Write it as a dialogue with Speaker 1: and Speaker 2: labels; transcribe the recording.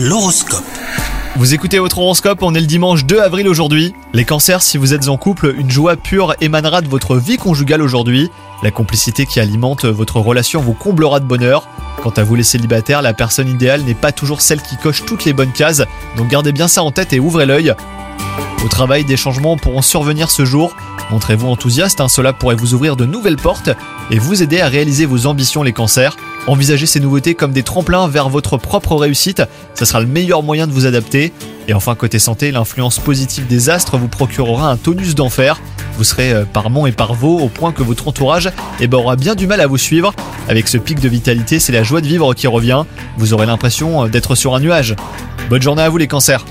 Speaker 1: L'horoscope.
Speaker 2: Vous écoutez votre horoscope, on est le dimanche 2 avril aujourd'hui. Les cancers, si vous êtes en couple, une joie pure émanera de votre vie conjugale aujourd'hui. La complicité qui alimente votre relation vous comblera de bonheur. Quant à vous les célibataires, la personne idéale n'est pas toujours celle qui coche toutes les bonnes cases, donc gardez bien ça en tête et ouvrez l'œil. Au travail, des changements pourront survenir ce jour. Montrez-vous enthousiaste, hein, cela pourrait vous ouvrir de nouvelles portes et vous aider à réaliser vos ambitions les cancers. Envisagez ces nouveautés comme des tremplins vers votre propre réussite, ça sera le meilleur moyen de vous adapter. Et enfin côté santé, l'influence positive des astres vous procurera un tonus d'enfer. Vous serez euh, par Mont et par Vaux au point que votre entourage eh ben, aura bien du mal à vous suivre. Avec ce pic de vitalité, c'est la joie de vivre qui revient. Vous aurez l'impression euh, d'être sur un nuage. Bonne journée à vous les cancers